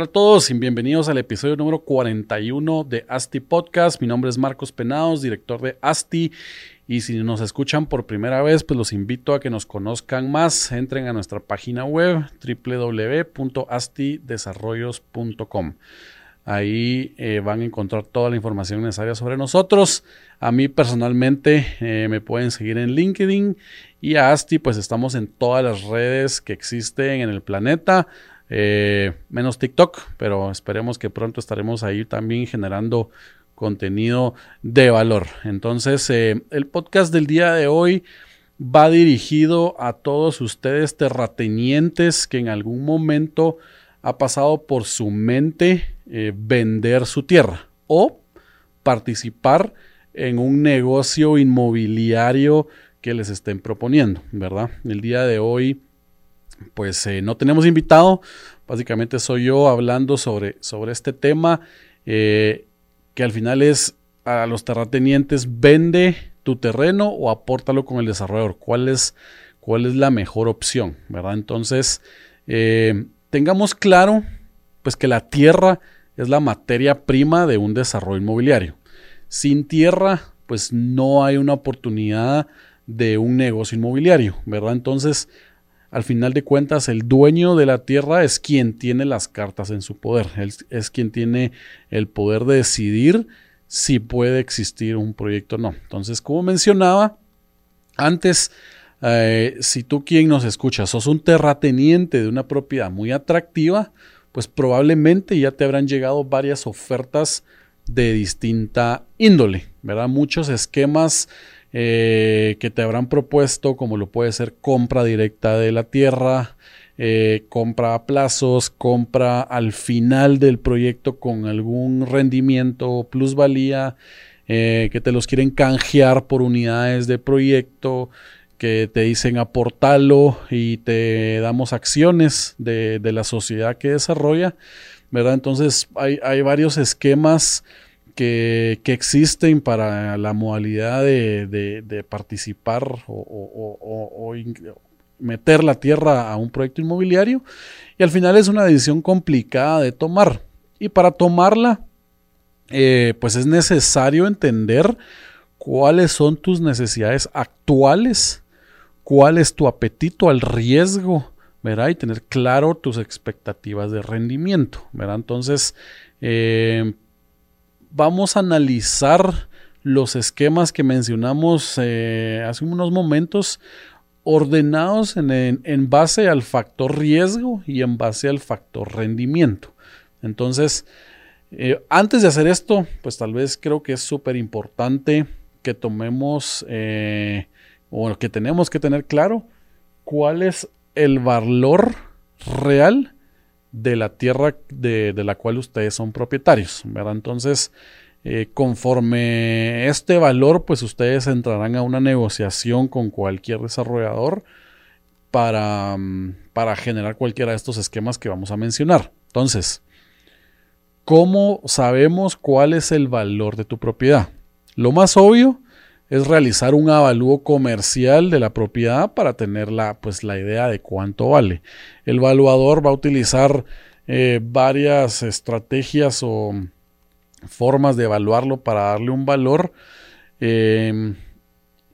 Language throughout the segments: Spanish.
Hola a todos y bienvenidos al episodio número 41 de ASTI Podcast. Mi nombre es Marcos Penados, director de ASTI y si nos escuchan por primera vez, pues los invito a que nos conozcan más. Entren a nuestra página web www.astidesarrollos.com. Ahí eh, van a encontrar toda la información necesaria sobre nosotros. A mí personalmente eh, me pueden seguir en LinkedIn y a Asti pues estamos en todas las redes que existen en el planeta. Eh, menos TikTok, pero esperemos que pronto estaremos ahí también generando contenido de valor. Entonces, eh, el podcast del día de hoy va dirigido a todos ustedes terratenientes que en algún momento ha pasado por su mente eh, vender su tierra o participar en un negocio inmobiliario que les estén proponiendo, ¿verdad? El día de hoy, pues eh, no tenemos invitado, básicamente soy yo hablando sobre, sobre este tema que al final es a los terratenientes, vende tu terreno o apórtalo con el desarrollador. ¿Cuál es, cuál es la mejor opción? ¿Verdad? Entonces, eh, tengamos claro pues que la tierra es la materia prima de un desarrollo inmobiliario. Sin tierra, pues no hay una oportunidad de un negocio inmobiliario, ¿verdad? Entonces, al final de cuentas, el dueño de la tierra es quien tiene las cartas en su poder, es quien tiene el poder de decidir si puede existir un proyecto o no. Entonces, como mencionaba antes, eh, si tú quien nos escucha sos un terrateniente de una propiedad muy atractiva, pues probablemente ya te habrán llegado varias ofertas de distinta índole, ¿verdad? Muchos esquemas eh, que te habrán propuesto, como lo puede ser compra directa de la tierra, eh, compra a plazos, compra al final del proyecto con algún rendimiento, plusvalía, eh, que te los quieren canjear por unidades de proyecto, que te dicen aportalo y te damos acciones de, de la sociedad que desarrolla, ¿verdad? Entonces hay, hay varios esquemas que, existen para la modalidad de, participar o, meter la tierra a un proyecto inmobiliario y al final es una decisión complicada de tomar. Y para tomarla, eh, pues es necesario entender cuáles son tus necesidades actuales, cuál es tu apetito al riesgo, ¿verdad? Y tener claro tus expectativas de rendimiento, ¿verdad? Entonces, eh, vamos a analizar los esquemas que mencionamos eh, hace unos momentos ordenados en, base al factor riesgo y en base al factor rendimiento. Entonces, eh, antes de hacer esto, pues tal vez creo que es súper importante que tomemos eh, o que tenemos que tener claro cuál es el valor real de la tierra de, la cual ustedes son propietarios. Entonces, eh, conforme este valor, pues ustedes entrarán a una negociación con cualquier desarrollador para, mm, para generar cualquiera de estos esquemas que vamos a mencionar. Entonces, ¿cómo sabemos cuál es el valor de tu propiedad? Lo más obvio es realizar un avalúo comercial de la propiedad para tener la, pues, la idea de cuánto vale. El evaluador va a utilizar eh, varias estrategias o formas de evaluarlo para darle un valor. Em,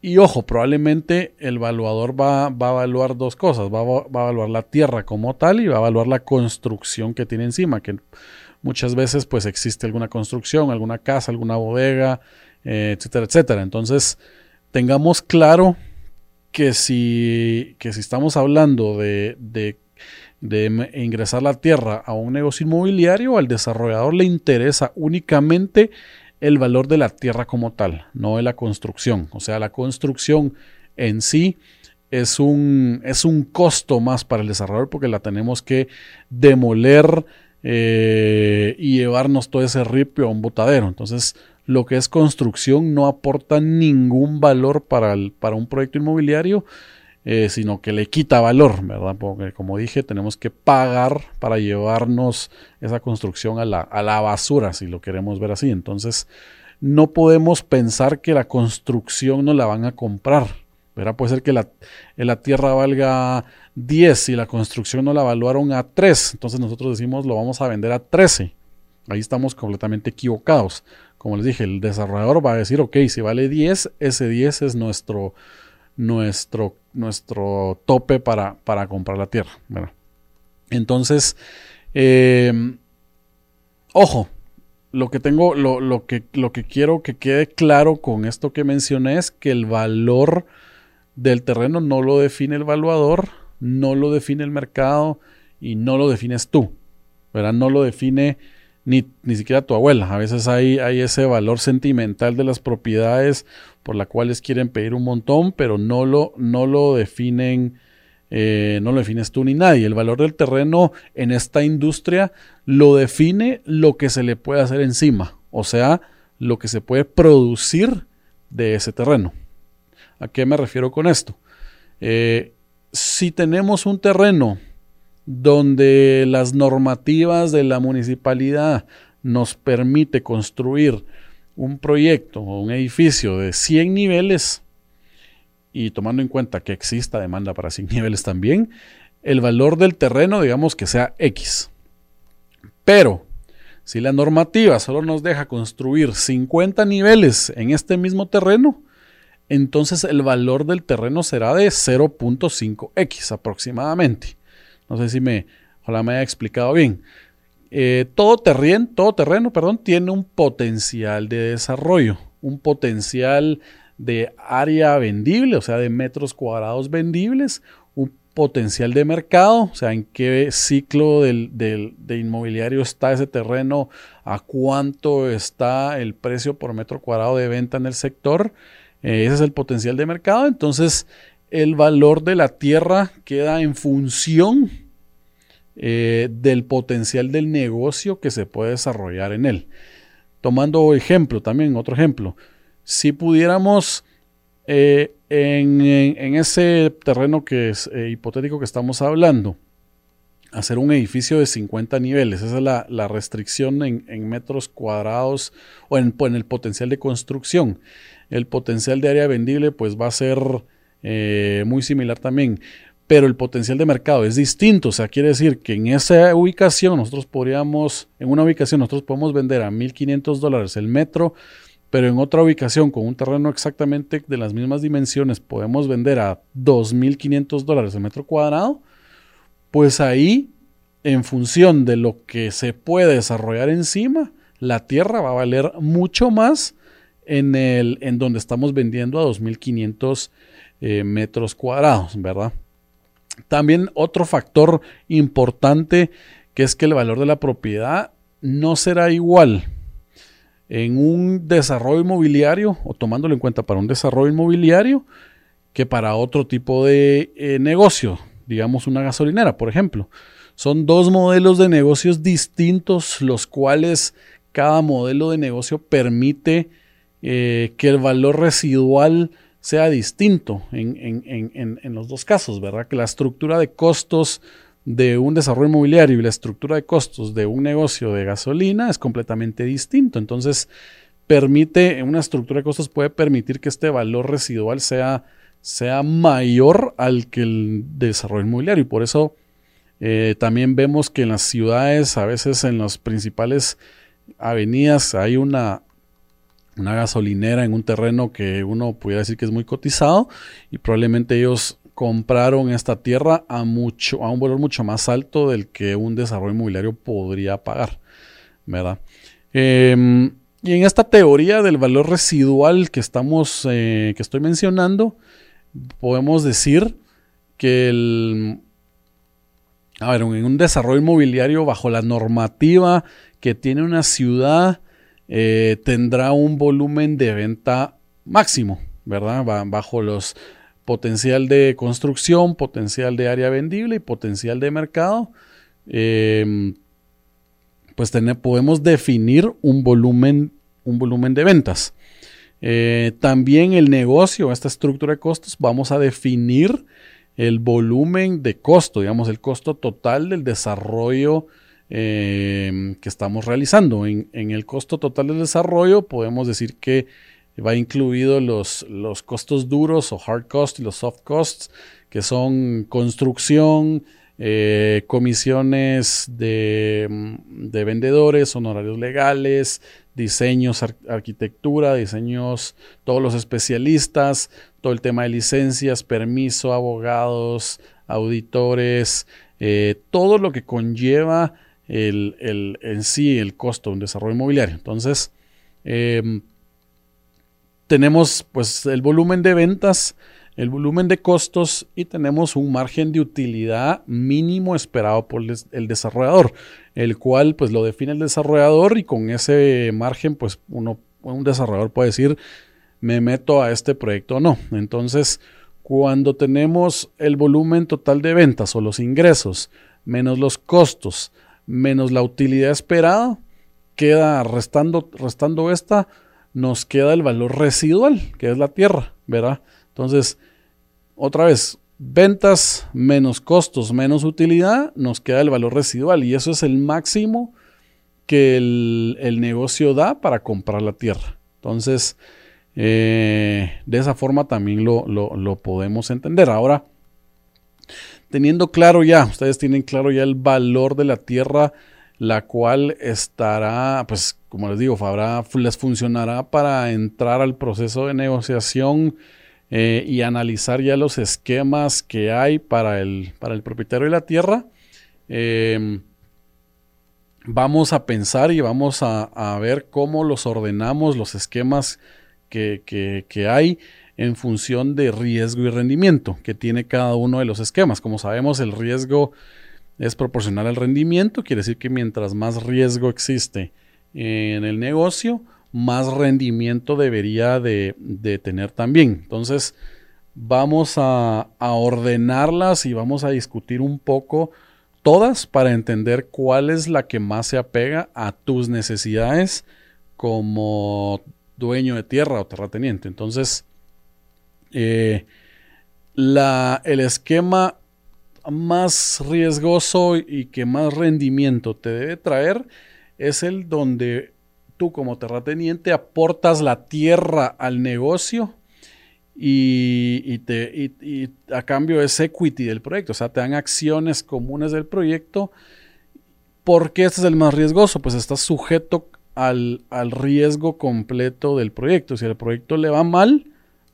y ojo, probablemente el evaluador va, va, a evaluar dos cosas. Va, va, a evaluar la tierra como tal y va a evaluar la construcción que tiene encima, que muchas veces pues existe alguna construcción, alguna casa, alguna bodega, eh, etcétera, etcétera. Entonces, tengamos claro que si, que si estamos hablando de, de, de, ingresar la tierra a un negocio inmobiliario, al desarrollador le interesa únicamente el valor de la tierra como tal, no de la construcción. O sea, la construcción en sí es un, es un costo más para el desarrollador porque la tenemos que demoler, eh, y llevarnos todo ese ripio a un botadero. Entonces, lo que es construcción no aporta ningún valor para, para un proyecto inmobiliario, eh, sino que le quita valor, ¿verdad? Porque como dije, tenemos que pagar para llevarnos esa construcción a la, a la basura, si lo queremos ver así. Entonces, no podemos pensar que la construcción no la van a comprar. ¿verdad? Puede ser que la, la tierra valga 10 y la construcción no la evaluaron a 3. Entonces nosotros decimos lo vamos a vender a 13. Ahí estamos completamente equivocados. Como les dije, el desarrollador va a decir, ok, si vale 10, ese 10 es nuestro, nuestro, nuestro tope para, para comprar la tierra. Entonces, eh, ojo, lo que tengo, lo, lo, que, lo que quiero que quede claro con esto que mencioné es que el valor del terreno no lo define el evaluador, no lo define el mercado y no lo defines tú. ¿verdad? No lo define ni, ni siquiera tu abuela. A veces hay, hay, ese valor sentimental de las propiedades por las cuales quieren pedir un montón, pero no lo, no lo definen eh, no lo defines tú ni nadie. El valor del terreno en esta industria lo define lo que se le puede hacer encima, o sea, lo que se puede producir de ese terreno. ¿A qué me refiero con esto? Eh, si tenemos un terreno donde las normativas de la municipalidad nos permite construir un proyecto o un edificio de 100 niveles, y tomando en cuenta que exista demanda para 100 niveles también, el valor del terreno digamos que sea X. Pero si la normativa solo nos deja construir 50 niveles en este mismo terreno, entonces el valor del terreno será de 0.5x aproximadamente. No sé si me, ojalá me haya explicado bien. Eh, todo, terreno, todo terreno perdón, tiene un potencial de desarrollo, un potencial de área vendible, o sea, de metros cuadrados vendibles, un potencial de mercado, o sea, en qué ciclo del, de inmobiliario está ese terreno, a cuánto está el precio por metro cuadrado de venta en el sector, eh, ese es el potencial de mercado, entonces el valor de la tierra queda en función eh, del potencial del negocio que se puede desarrollar en él. Tomando ejemplo, también otro ejemplo, si pudiéramos eh, en, ese terreno que es eh, hipotético que estamos hablando, hacer un edificio de 50 niveles, esa es la, restricción en, metros cuadrados o en, el potencial de construcción. El potencial de área vendible pues va a ser eh, muy similar también pero el potencial de mercado es distinto. O sea, quiere decir que en esa ubicación nosotros podríamos, en una ubicación nosotros podemos vender a 1.500 dólares el metro, pero en otra ubicación con un terreno exactamente de las mismas dimensiones podemos vender a 2.500 dólares el metro cuadrado, pues ahí, en función de lo que se puede desarrollar encima, la tierra va a valer mucho más en, el, en donde estamos vendiendo a 2.500 eh, metros cuadrados, ¿verdad? También otro factor importante que es que el valor de la propiedad no será igual en un desarrollo inmobiliario o tomándolo en cuenta para un desarrollo inmobiliario que para otro tipo de eh, negocio, digamos una gasolinera, por ejemplo. Son dos modelos de negocios distintos, los cuales cada modelo de negocio permite eh, que el valor residual sea distinto en, en, los dos casos, ¿verdad? Que la estructura de costos de un desarrollo inmobiliario y la estructura de costos de un negocio de gasolina es completamente distinto. Entonces, permite, una estructura de costos puede permitir que este valor residual sea, sea mayor al que el desarrollo inmobiliario. Y por eso eh, también vemos que en las ciudades, a veces en las principales avenidas, hay una, una gasolinera en un terreno que uno pudiera decir que es muy cotizado y probablemente ellos compraron esta tierra a, mucho, a un valor mucho más alto del que un desarrollo inmobiliario podría pagar, ¿verdad? Em, y en esta teoría del valor residual que estamos, eh, que estoy mencionando, podemos decir que el, a ver, en un desarrollo inmobiliario bajo la normativa que tiene una ciudad, eh, tendrá un volumen de venta máximo, ¿verdad? Bajo los potencial de construcción, potencial de área vendible y potencial de mercado. Em, pues podemos definir un volumen, un volumen de ventas. Eh, también el negocio, esta estructura de costos, vamos a definir el volumen de costo, digamos, el costo total del desarrollo eh, que estamos realizando. En, el costo total del desarrollo podemos decir que va incluido los, los costos duros o hard costs y los soft costs, que son construcción, eh, comisiones de, de, vendedores, honorarios legales, diseños, arquitectura, diseños, todos los especialistas, todo el tema de licencias, permiso, abogados, auditores, eh, todo lo que conlleva el, en sí el costo de un desarrollo inmobiliario. Entonces, em, tenemos pues el volumen de ventas, el volumen de costos y tenemos un margen de utilidad mínimo esperado por el desarrollador, el cual pues lo define el desarrollador y con ese margen pues uno, un desarrollador puede decir me meto a este proyecto o no. Entonces, cuando tenemos el volumen total de ventas o los ingresos menos los costos menos la utilidad esperada, queda restando, restando esta, nos queda el valor residual, que es la tierra, ¿verdad? Entonces, otra vez, ventas menos costos menos utilidad, nos queda el valor residual y eso es el máximo que el, negocio da para comprar la tierra. Entonces, eh, de esa forma también lo, lo podemos entender. Ahora, teniendo claro ya, ustedes tienen claro ya el valor de la tierra, la cual estará, pues como les digo, les funcionará para entrar al proceso de negociación eh, y analizar ya los esquemas que hay para el, para el propietario de la tierra. Em, vamos a pensar y vamos a, ver cómo los ordenamos, los esquemas que, que hay en función de riesgo y rendimiento que tiene cada uno de los esquemas. Como sabemos, el riesgo es proporcional al rendimiento, quiere decir que mientras más riesgo existe en el negocio, más rendimiento debería de, tener también. Entonces, vamos a, ordenarlas y vamos a discutir un poco todas para entender cuál es la que más se apega a tus necesidades como dueño de tierra o terrateniente. Entonces, eh, el esquema más riesgoso y que más rendimiento te debe traer es el donde tú como terrateniente aportas la tierra al negocio y, te, a cambio es equity del proyecto, o sea, te dan acciones comunes del proyecto. ¿Por qué este es el más riesgoso? Pues estás sujeto al, al riesgo completo del proyecto. Si el proyecto le va mal,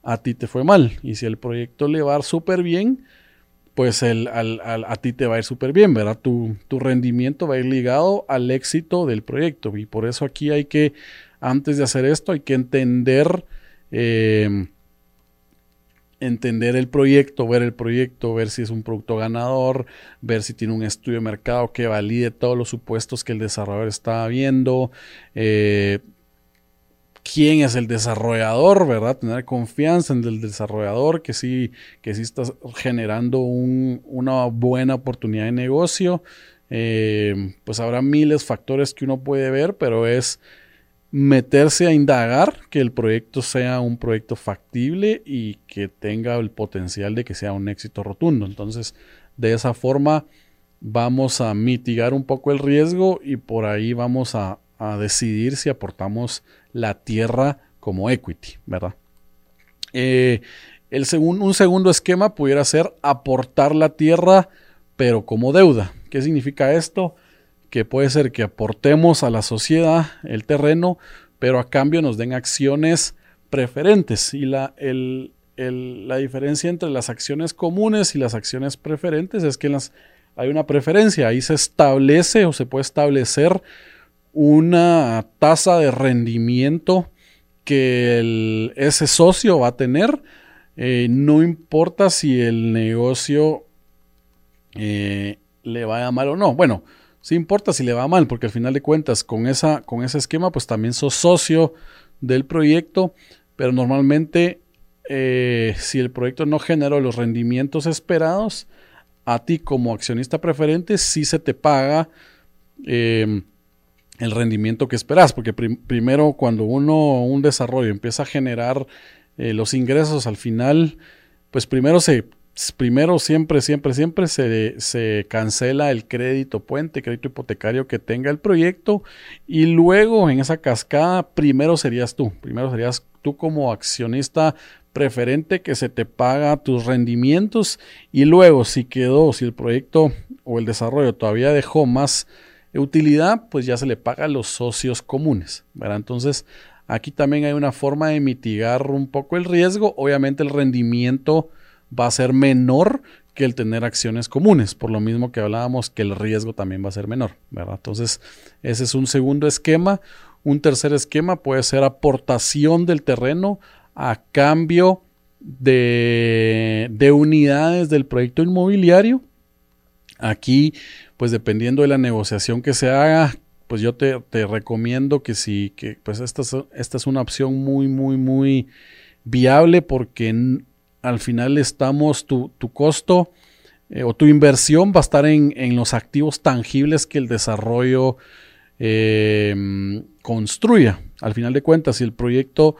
a ti te fue mal. Y si el proyecto le va súper bien, pues el, a ti te va a ir súper bien, ¿verdad? Tu, rendimiento va a ir ligado al éxito del proyecto. Y por eso aquí hay que, antes de hacer esto, hay que entender, em, entender el proyecto, ver el proyecto, ver si es un producto ganador, ver si tiene un estudio de mercado que valide todos los supuestos que el desarrollador está viendo. Eh, quién es el desarrollador, ¿verdad? Tener confianza en el desarrollador, que sí, que sí está generando una buena oportunidad de negocio. Eh, pues habrá miles de factores que uno puede ver, pero es meterse a indagar que el proyecto sea un proyecto factible y que tenga el potencial de que sea un éxito rotundo. Entonces, de esa forma vamos a mitigar un poco el riesgo y por ahí vamos a, a decidir si aportamos la tierra como equity, ¿verdad? Eh, el un segundo esquema pudiera ser aportar la tierra, pero como deuda. ¿Qué significa esto? Que puede ser que aportemos a la sociedad el terreno, pero a cambio nos den acciones preferentes. Y la, la diferencia entre las acciones comunes y las acciones preferentes es que las, hay una preferencia. Ahí se establece o se puede establecer una tasa de rendimiento que ese socio va a tener. Eh, no importa si el negocio eh, le vaya mal o no. Bueno, sí importa si le va mal, porque al final de cuentas, con, esa, con ese esquema, pues también sos socio del proyecto, pero normalmente eh, si el proyecto no generó los rendimientos esperados, a ti como accionista preferente sí se te paga el rendimiento que esperas, porque primero cuando uno, un desarrollo empieza a generar eh, los ingresos al final, pues primero se, primero siempre, siempre, siempre se, se, cancela el crédito puente, crédito hipotecario que tenga el proyecto y luego en esa cascada primero serías tú, primero serías tú como accionista preferente que se te paga tus rendimientos y luego si quedó, si el proyecto o el desarrollo todavía dejó más utilidad, pues ya se le paga a los socios comunes. ¿verdad? Entonces, aquí también hay una forma de mitigar un poco el riesgo. Obviamente el rendimiento va a ser menor que el tener acciones comunes, por lo mismo que hablábamos que el riesgo también va a ser menor. ¿verdad? Entonces, ese es un segundo esquema. Un tercer esquema puede ser aportación del terreno a cambio de, de unidades del proyecto inmobiliario. Aquí pues dependiendo de la negociación que se haga, pues yo te, recomiendo que sí, que pues esta es, esta es una opción muy, muy, muy viable porque al final estamos, tu, costo eh, o tu inversión va a estar en, los activos tangibles que el desarrollo eh, construya. Al final de cuentas, si el proyecto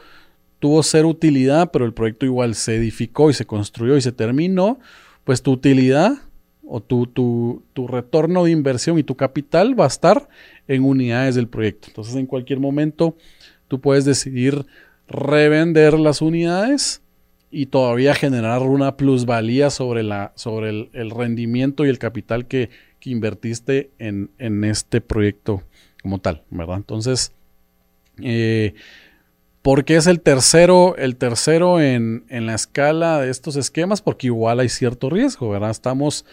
tuvo ser utilidad, pero el proyecto igual se edificó y se construyó y se terminó, pues tu utilidad o tu, tu, retorno de inversión y tu capital va a estar en unidades del proyecto. Entonces en cualquier momento tú puedes decidir revender las unidades y todavía generar una plusvalía sobre, la, sobre el, rendimiento y el capital que, invertiste en, este proyecto como tal, ¿verdad? Entonces, eh, ¿por qué es el tercero, el tercero en, en, la escala de estos esquemas? Porque igual hay cierto riesgo, ¿verdad? Estamos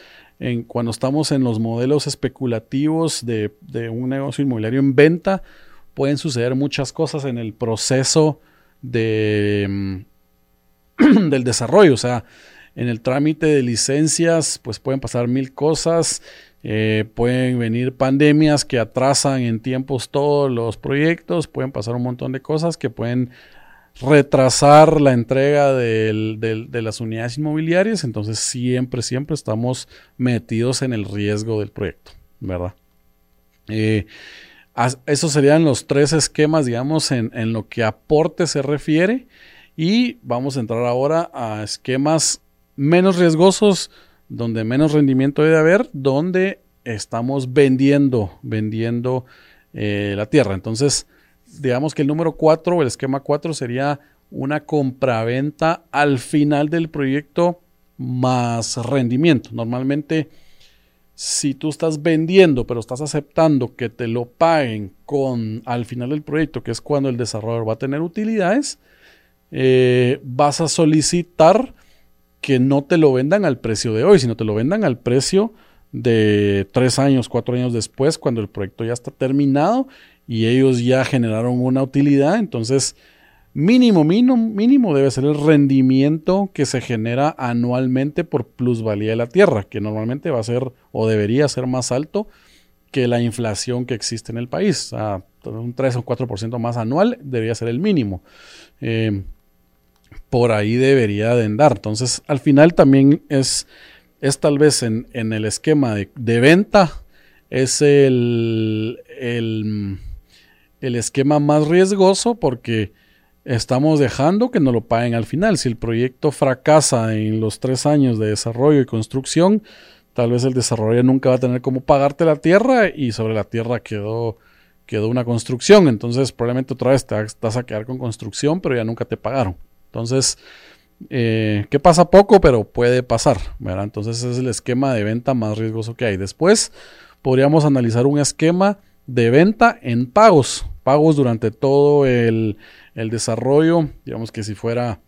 cuando estamos en los modelos especulativos de, un negocio inmobiliario en venta, pueden suceder muchas cosas en el proceso de, mm, del desarrollo. O sea, en el trámite de licencias, pues pueden pasar mil cosas. Eh, pueden venir pandemias que atrasan en tiempos todos los proyectos. Pueden pasar un montón de cosas que pueden retrasar la entrega de las unidades inmobiliarias, entonces siempre, siempre estamos metidos en el riesgo del proyecto, ¿verdad? Eh, esos serían los tres esquemas, digamos, en, en, lo que aporte se refiere. Y vamos a entrar ahora a esquemas menos riesgosos, donde menos rendimiento debe haber, donde estamos vendiendo, vendiendo eh, la tierra. Entonces, digamos que el número 4, el esquema 4 sería una compraventa al final del proyecto más rendimiento. Normalmente, si tú estás vendiendo, pero estás aceptando que te lo paguen con al final del proyecto, que es cuando el desarrollador va a tener utilidades, eh, vas a solicitar que no te lo vendan al precio de hoy, sino te lo vendan al precio de tres años, cuatro años después, cuando el proyecto ya está terminado y ellos ya generaron una utilidad, entonces mínimo, mínimo, mínimo debe ser el rendimiento que se genera anualmente por plusvalía de la tierra, que normalmente va a ser o debería ser más alto que la inflación que existe en el país. un 3 o 4% más anual debería ser el mínimo. Eh, por ahí debería de andar. Entonces, al final también es, es tal vez en, el esquema de, de, venta, es el, el el esquema más riesgoso porque estamos dejando que no lo paguen al final. Si el proyecto fracasa en los tres años de desarrollo y construcción, tal vez el desarrollo nunca va a tener cómo pagarte la tierra y sobre la tierra quedó, quedó una construcción. Entonces probablemente otra vez te vas a quedar con construcción, pero ya nunca te pagaron. Entonces, eh, que pasa poco, pero puede pasar. Entonces ese es el esquema de venta más riesgoso que hay. Después podríamos analizar un esquema de venta en pagos, pagos durante todo el, desarrollo, digamos que si fuera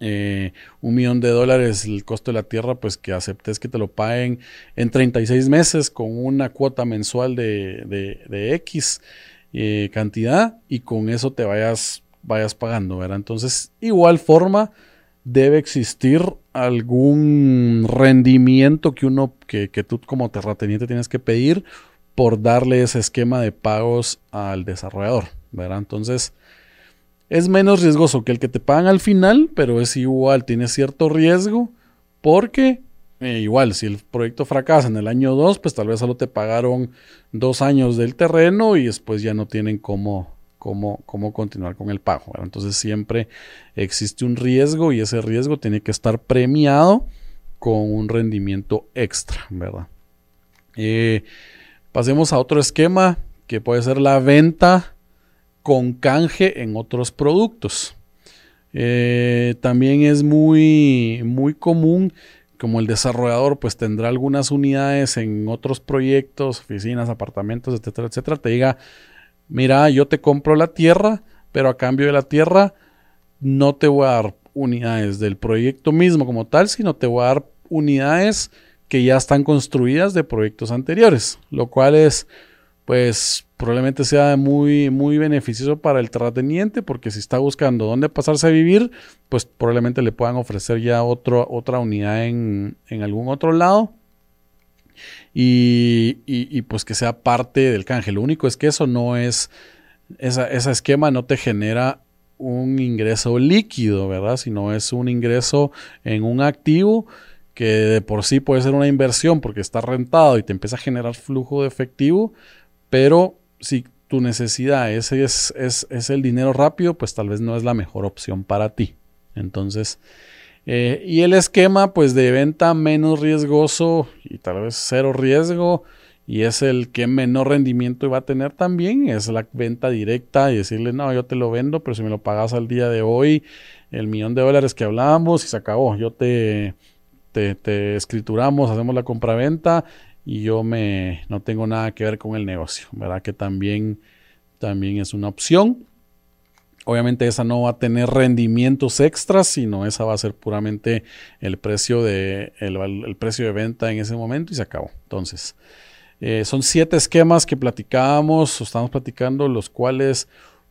eh, un millón de dólares el costo de la tierra, pues que aceptes que te lo paguen en 36 meses con una cuota mensual de, de, X eh, cantidad y con eso te vayas, vayas pagando, ¿verdad? Entonces, igual forma debe existir algún rendimiento que uno, que, tú como terrateniente tienes que pedir por darle ese esquema de pagos al desarrollador, ¿verdad? Entonces, es menos riesgoso que el que te pagan al final, pero es igual, tiene cierto riesgo porque eh, igual, si el proyecto fracasa en el año 2, pues tal vez solo te pagaron dos años del terreno y después ya no tienen cómo, cómo, cómo continuar con el pago. Entonces siempre existe un riesgo y ese riesgo tiene que estar premiado con un rendimiento extra, ¿verdad? Eh, pasemos a otro esquema que puede ser la venta con canje en otros productos. Eh, también es muy, muy común como el desarrollador pues tendrá algunas unidades en otros proyectos, oficinas, apartamentos, etcétera, etcétera, te diga, mira, yo te compro la tierra, pero a cambio de la tierra no te voy a dar unidades del proyecto mismo como tal, sino te voy a dar unidades que ya están construidas de proyectos anteriores, lo cual es pues probablemente sea muy, muy beneficioso para el terrateniente porque si está buscando dónde pasarse a vivir, pues probablemente le puedan ofrecer ya otro, otra unidad en, algún otro lado. Y, pues que sea parte del canje. Lo único es que eso no es, esa, ese esquema no te genera un ingreso líquido, ¿verdad? Sino es un ingreso en un activo que de por sí puede ser una inversión porque está rentado y te empieza a generar flujo de efectivo, pero si tu necesidad es, es, es, el dinero rápido, pues tal vez no es la mejor opción para ti. Entonces, eh, y el esquema pues de venta menos riesgoso y tal vez cero riesgo y es el que menor rendimiento va a tener también, es la venta directa y decirle, no, yo te lo vendo, pero si me lo pagas al día de hoy, el millón de dólares que hablábamos y se acabó, yo te, te, te escrituramos, hacemos la compraventa y yo me no tengo nada que ver con el negocio, ¿verdad? Que también, también es una opción. Obviamente esa no va a tener rendimientos extras, sino esa va a ser puramente el precio de, el, precio de venta en ese momento y se acabó. Entonces, eh, son siete esquemas que platicábamos, estamos platicando, los cuales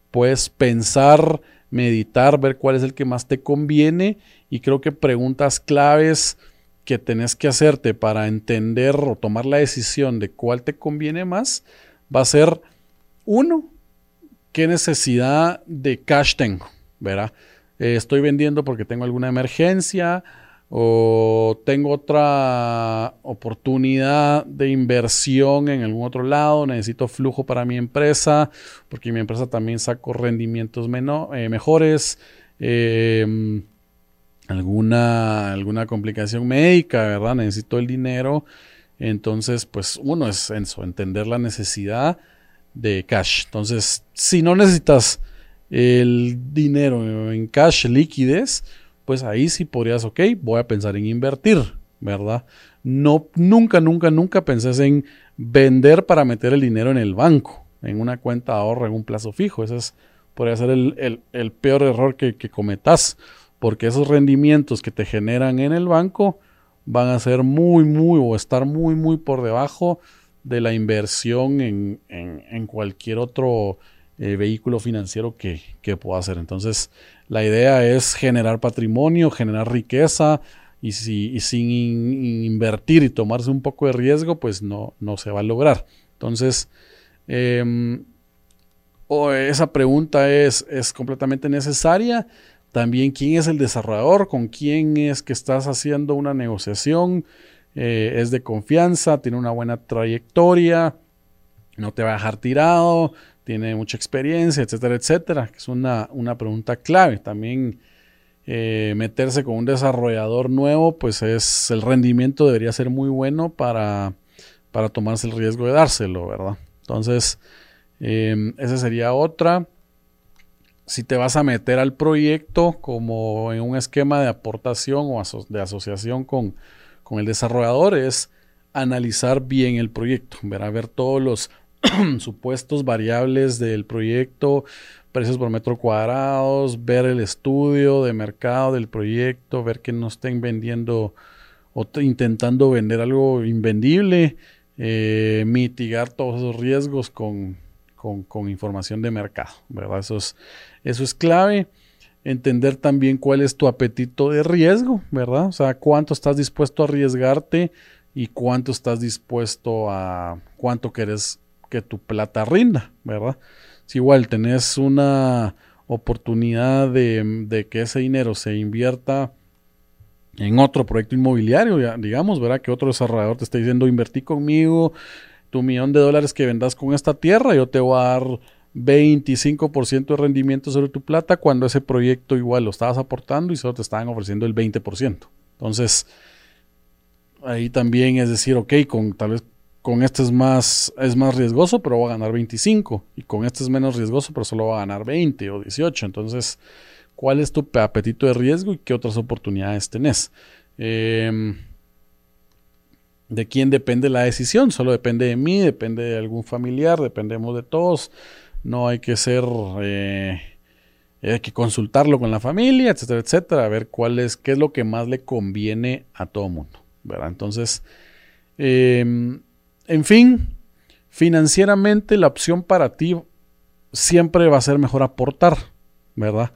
puedes pensar, meditar, ver cuál es el que más te conviene y creo que preguntas claves que tenés que hacerte para entender o tomar la decisión de cuál te conviene más va a ser, uno, qué necesidad de cash tengo, ¿verdad? Eh, estoy vendiendo porque tengo alguna emergencia o tengo otra oportunidad de inversión en algún otro lado, necesito flujo para mi empresa, porque mi empresa también saco rendimientos eh, mejores. Eh, alguna, alguna complicación médica, ¿verdad? Necesito el dinero. Entonces, pues uno es eso, entender la necesidad de cash. Entonces, si no necesitas el dinero en cash, liquidez, pues ahí sí podrías, ok, voy a pensar en invertir, ¿verdad? No, nunca, nunca, nunca penses en vender para meter el dinero en el banco, en una cuenta de ahorro, en un plazo fijo. Ese es, podría ser el, peor error que, que cometas porque esos rendimientos que te generan en el banco van a ser muy, muy o estar muy, muy por debajo de la inversión en, en, cualquier otro eh, vehículo financiero que, que pueda hacer. Entonces, la idea es generar patrimonio, generar riqueza y, si, sin invertir y tomarse un poco de riesgo, pues no, no se va a lograr. Entonces, em, esa pregunta es, es completamente necesaria también quién es el desarrollador, con quién es que estás haciendo una negociación, eh, es de confianza, tiene una buena trayectoria, no te va a dejar tirado, tiene mucha experiencia, etcétera, etcétera. Es una, una pregunta clave. También eh, meterse con un desarrollador nuevo, pues es el rendimiento debería ser muy bueno para, para tomarse el riesgo de dárselo, ¿verdad? Entonces, eh, esa sería otra si te vas a meter al proyecto como en un esquema de aportación o de asociación con, el desarrollador, es analizar bien el proyecto, ver a ver todos los supuestos variables del proyecto, precios por metro cuadrados, ver el estudio de mercado del proyecto, ver que no estén vendiendo o intentando vender algo invendible, eh, mitigar todos esos riesgos con, con, información de mercado, ¿verdad? Eso es, eso es clave. Entender también cuál es tu apetito de riesgo, ¿verdad? O sea, cuánto estás dispuesto a arriesgarte y cuánto estás dispuesto a, cuánto quieres que tu plata rinda, ¿verdad? Si igual tenés una oportunidad de, de que ese dinero se invierta en otro proyecto inmobiliario, digamos, ¿verdad? Que otro desarrollador te está diciendo, invertí conmigo tu millón de dólares que vendas con esta tierra, yo te voy a dar 25% de rendimiento sobre tu plata cuando ese proyecto igual lo estabas aportando y solo te estaban ofreciendo el 20%. Entonces, ahí también es decir, ok, con tal vez con este es más, es más riesgoso, pero voy a ganar 25. Y con este es menos riesgoso, pero solo va a ganar 20 o 18. Entonces, ¿cuál es tu apetito de riesgo y qué otras oportunidades tenés? Em, ¿De quién depende la decisión? Solo depende de mí, depende de algún familiar, dependemos de todos. No hay que ser... Eh, hay que consultarlo con la familia, etcétera, etcétera, a ver cuál es, qué es lo que más le conviene a todo mundo, ¿verdad? Entonces, em, en fin, financieramente la opción para ti siempre va a ser mejor aportar, ¿verdad?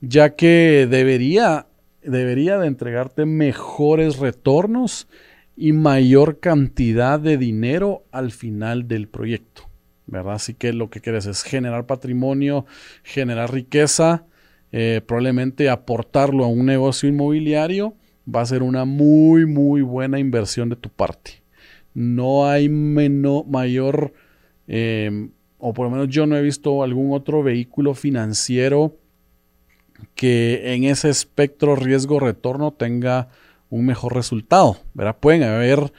Ya que debería, debería de entregarte mejores retornos y mayor cantidad de dinero al final del proyecto, ¿verdad? Así que lo que quieres es generar patrimonio, generar riqueza, eh, probablemente aportarlo a un negocio inmobiliario va a ser una muy, muy buena inversión de tu parte no hay mayor, em, o por lo menos yo no he visto algún otro vehículo financiero que en ese espectro riesgo-retorno tenga un mejor resultado. ¿verdad? Pueden haber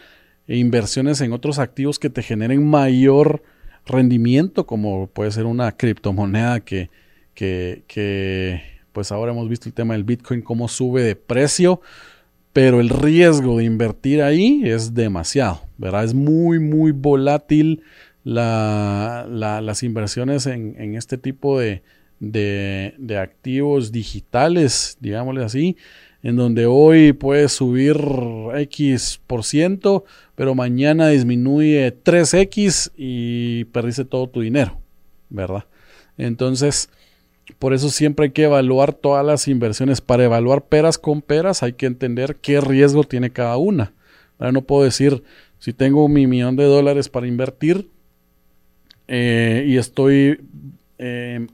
inversiones en otros activos que te generen mayor rendimiento, como puede ser una criptomoneda que, que, pues ahora hemos visto el tema del Bitcoin, cómo sube de precio pero el riesgo de invertir ahí es demasiado, ¿verdad? Es muy, muy volátil las inversiones en, este tipo de, activos digitales, digámosle así, en donde hoy puedes subir X por ciento, pero mañana disminuye 3X y perdiste todo tu dinero, ¿verdad? Entonces, por eso siempre hay que evaluar todas las inversiones. Para evaluar peras con peras hay que entender qué riesgo tiene cada una. no puedo decir, si tengo mi millón de dólares para invertir eh, y estoy eh,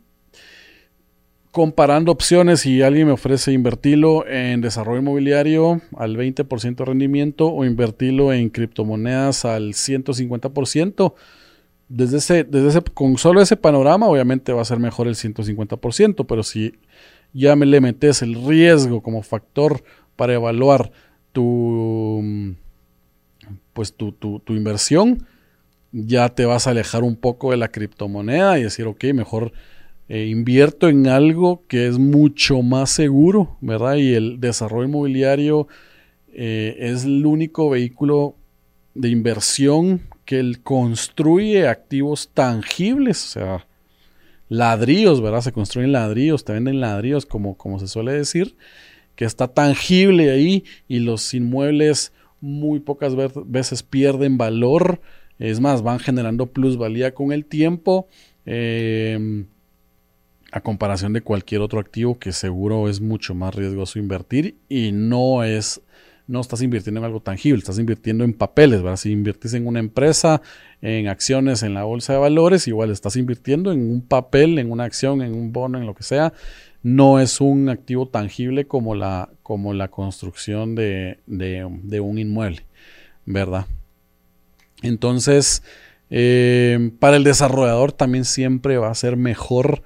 comparando opciones y alguien me ofrece invertirlo en desarrollo inmobiliario al 20% de rendimiento o invertirlo en criptomonedas al 150%, desde ese, desde ese, con solo ese panorama, obviamente va a ser mejor el 150%, pero si ya me le metes el riesgo como factor para evaluar tu, pues tu, tu, inversión, ya te vas a alejar un poco de la criptomoneda y decir, ok, mejor eh, invierto en algo que es mucho más seguro, ¿verdad? Y el desarrollo inmobiliario eh, es el único vehículo de inversión que él construye activos tangibles, o sea, ladrillos, ¿verdad? Se construyen ladrillos, te venden ladrillos, como, como se suele decir, que está tangible ahí y los inmuebles muy pocas veces pierden valor, es más, van generando plusvalía con el tiempo. Em, a comparación de cualquier otro activo que seguro es mucho más riesgoso invertir y no es no estás invirtiendo en algo tangible, estás invirtiendo en papeles, ¿verdad? Si inviertes en una empresa, en acciones, en la bolsa de valores, igual estás invirtiendo en un papel, en una acción, en un bono, en lo que sea. No es un activo tangible como la, como la construcción de, un inmueble, ¿verdad? Entonces, eh, para el desarrollador también siempre va a ser mejor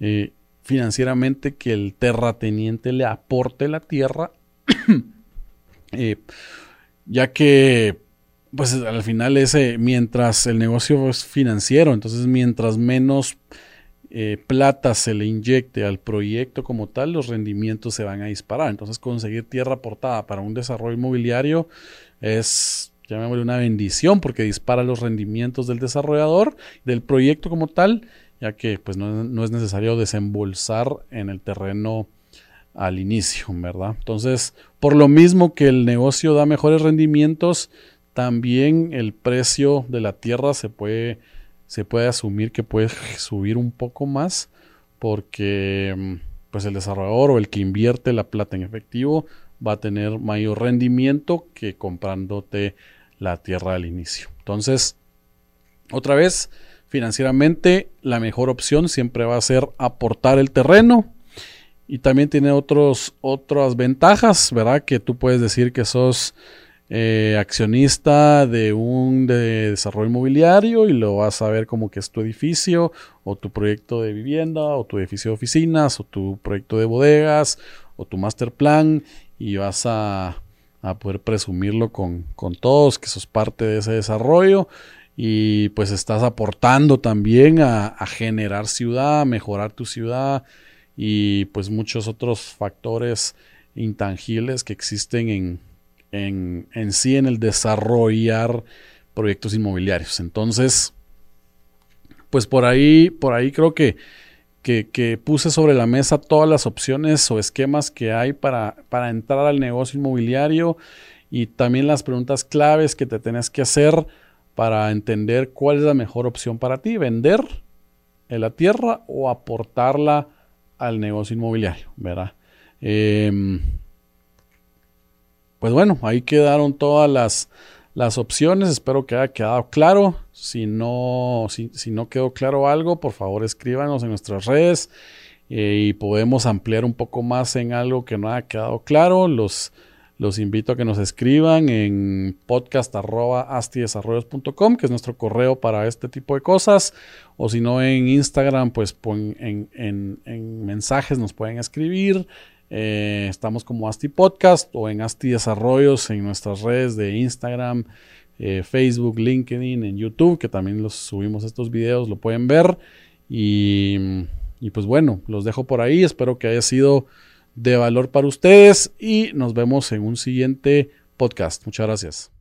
eh, financieramente que el terrateniente le aporte la tierra Eh, ya que pues al final ese, mientras el negocio es financiero, entonces mientras menos eh, plata se le inyecte al proyecto como tal, los rendimientos se van a disparar. Entonces conseguir tierra aportada para un desarrollo inmobiliario es, llamémosle una bendición porque dispara los rendimientos del desarrollador, del proyecto como tal, ya que pues no, no es necesario desembolsar en el terreno al inicio, ¿verdad? Entonces, por lo mismo que el negocio da mejores rendimientos, también el precio de la tierra se puede, se puede asumir que puede subir un poco más porque pues el desarrollador o el que invierte la plata en efectivo va a tener mayor rendimiento que comprándote la tierra al inicio. Entonces, otra vez, financieramente la mejor opción siempre va a ser aportar el terreno y también tiene otros, otras ventajas, ¿verdad? Que tú puedes decir que sos eh, accionista de un de desarrollo inmobiliario y lo vas a ver como que es tu edificio o tu proyecto de vivienda o tu edificio de oficinas o tu proyecto de bodegas o tu master plan y vas a, poder presumirlo con, todos que sos parte de ese desarrollo y pues estás aportando también a, a generar ciudad, a mejorar tu ciudad, y pues muchos otros factores intangibles que existen en, en, en sí en el desarrollar proyectos inmobiliarios. Entonces, pues por ahí, por ahí creo que, que, puse sobre la mesa todas las opciones o esquemas que hay para, para entrar al negocio inmobiliario y también las preguntas claves que te tenés que hacer para entender cuál es la mejor opción para ti, vender en la tierra o aportarla al negocio inmobiliario, ¿verdad? Em, pues bueno, ahí quedaron todas las, las, opciones. Espero que haya quedado claro. Si no, si, no quedó claro algo, por favor escríbanos en nuestras redes eh, y podemos ampliar un poco más en algo que no haya quedado claro. Los, los invito a que nos escriban en podcast.astidesarrollos.com, que es nuestro correo para este tipo de cosas. O si no, en Instagram, pues en, en, mensajes nos pueden escribir. Eh, estamos como Asti Podcast o en Asti Desarrollos en nuestras redes de Instagram, eh, Facebook, LinkedIn, en YouTube, que también los subimos estos videos, lo pueden ver. Y pues bueno, los dejo por ahí. Espero que haya sido de valor para ustedes y nos vemos en un siguiente podcast. Muchas gracias.